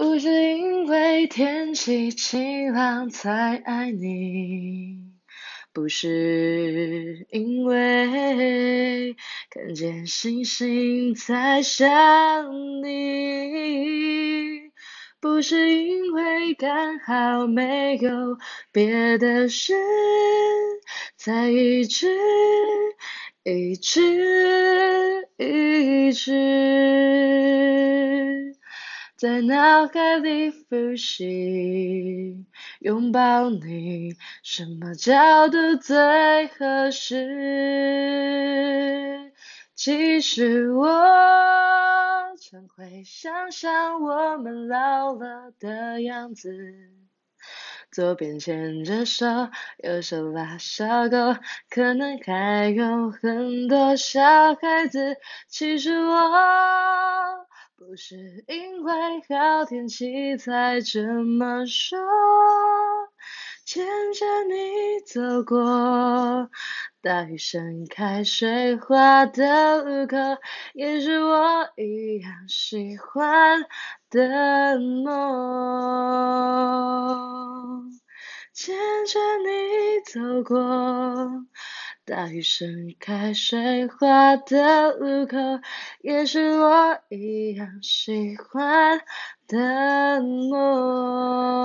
不是因为天气晴朗才爱你，不是因为看见星星才想你，不是因为刚好没有别的事才一直一直一直。在脑海里复习，拥抱你什么角度最合适？其实我常会想象我们老了的样子，左边牵着手，右手拉小狗，可能还有很多小孩子。其实我不是因为好天气才这么说，牵着你走过大雨盛开水花的路口，也是我一样喜欢的梦。牵着你走过大雨盛开水花的路口，也是我一样喜欢的梦。